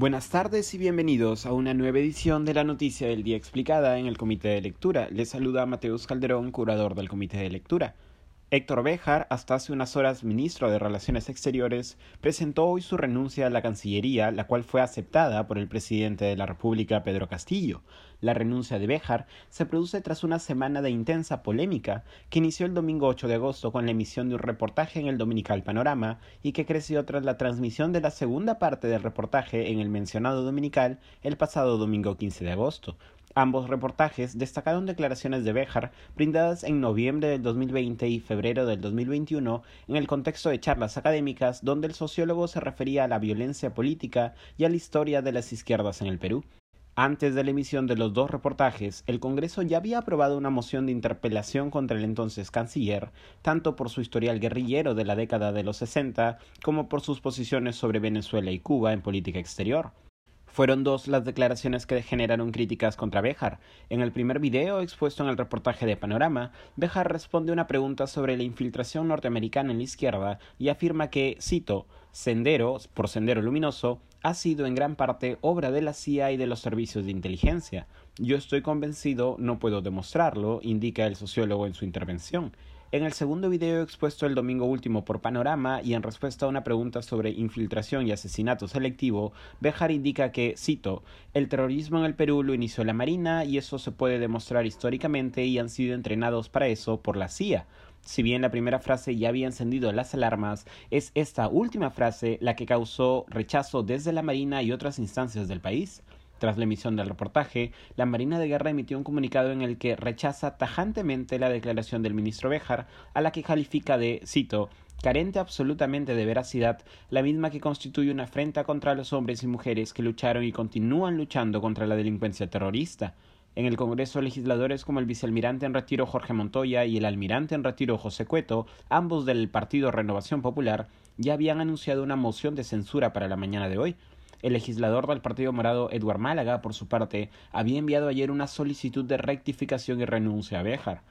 Buenas tardes y bienvenidos a una nueva edición de la Noticia del Día Explicada en el Comité de Lectura. Les saluda Mateus Calderón, curador del Comité de Lectura. Héctor Béjar, hasta hace unas horas ministro de Relaciones Exteriores, presentó hoy su renuncia a la Cancillería, la cual fue aceptada por el presidente de la República, Pedro Castillo. La renuncia de Béjar se produce tras una semana de intensa polémica que inició el domingo 8 de agosto con la emisión de un reportaje en el Dominical Panorama y que creció tras la transmisión de la segunda parte del reportaje en el mencionado Dominical el pasado domingo 15 de agosto. Ambos reportajes destacaron declaraciones de Béjar brindadas en noviembre del 2020 y febrero del 2021 en el contexto de charlas académicas donde el sociólogo se refería a la violencia política y a la historia de las izquierdas en el Perú. Antes de la emisión de los dos reportajes, el Congreso ya había aprobado una moción de interpelación contra el entonces canciller, tanto por su historial guerrillero de la década de los 60 como por sus posiciones sobre Venezuela y Cuba en política exterior. Fueron dos las declaraciones que generaron críticas contra Béjar. En el primer video expuesto en el reportaje de Panorama, Béjar responde una pregunta sobre la infiltración norteamericana en la izquierda y afirma que, cito, Sendero, por Sendero Luminoso, ha sido en gran parte obra de la CIA y de los servicios de inteligencia. Yo estoy convencido, no puedo demostrarlo, indica el sociólogo en su intervención. En el segundo video expuesto el domingo último por Panorama y en respuesta a una pregunta sobre infiltración y asesinato selectivo, Bejar indica que, cito, el terrorismo en el Perú lo inició la Marina y eso se puede demostrar históricamente y han sido entrenados para eso por la CIA. Si bien la primera frase ya había encendido las alarmas, es esta última frase la que causó rechazo desde la Marina y otras instancias del país. Tras la emisión del reportaje, la Marina de Guerra emitió un comunicado en el que rechaza tajantemente la declaración del ministro Béjar, a la que califica de, cito, carente absolutamente de veracidad, la misma que constituye una afrenta contra los hombres y mujeres que lucharon y continúan luchando contra la delincuencia terrorista. En el Congreso, legisladores como el vicealmirante en retiro Jorge Montoya y el almirante en retiro José Cueto, ambos del partido Renovación Popular, ya habían anunciado una moción de censura para la mañana de hoy. El legislador del Partido Morado, Eduard Málaga, por su parte, había enviado ayer una solicitud de rectificación y renuncia a Béjar.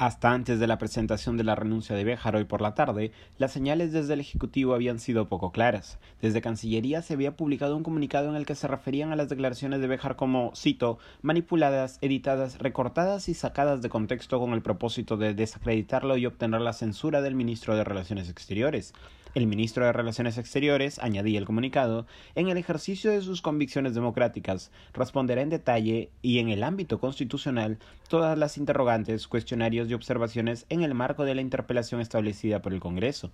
Hasta antes de la presentación de la renuncia de Béjar hoy por la tarde, las señales desde el Ejecutivo habían sido poco claras. Desde Cancillería se había publicado un comunicado en el que se referían a las declaraciones de Béjar como, cito, manipuladas, editadas, recortadas y sacadas de contexto con el propósito de desacreditarlo y obtener la censura del ministro de Relaciones Exteriores. El ministro de Relaciones Exteriores, añadía el comunicado, en el ejercicio de sus convicciones democráticas, responderá en detalle y en el ámbito constitucional todas las interrogantes, cuestionarios y observaciones en el marco de la interpelación establecida por el Congreso.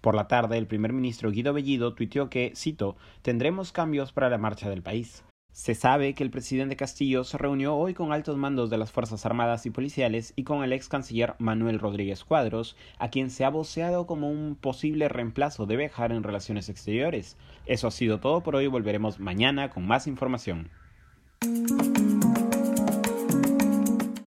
Por la tarde, el primer ministro Guido Bellido tuiteó que, cito, tendremos cambios para la marcha del país. Se sabe que el presidente Castillo se reunió hoy con altos mandos de las Fuerzas Armadas y Policiales y con el ex canciller Manuel Rodríguez Cuadros, a quien se ha voceado como un posible reemplazo de Bejar en relaciones exteriores. Eso ha sido todo por hoy, volveremos mañana con más información.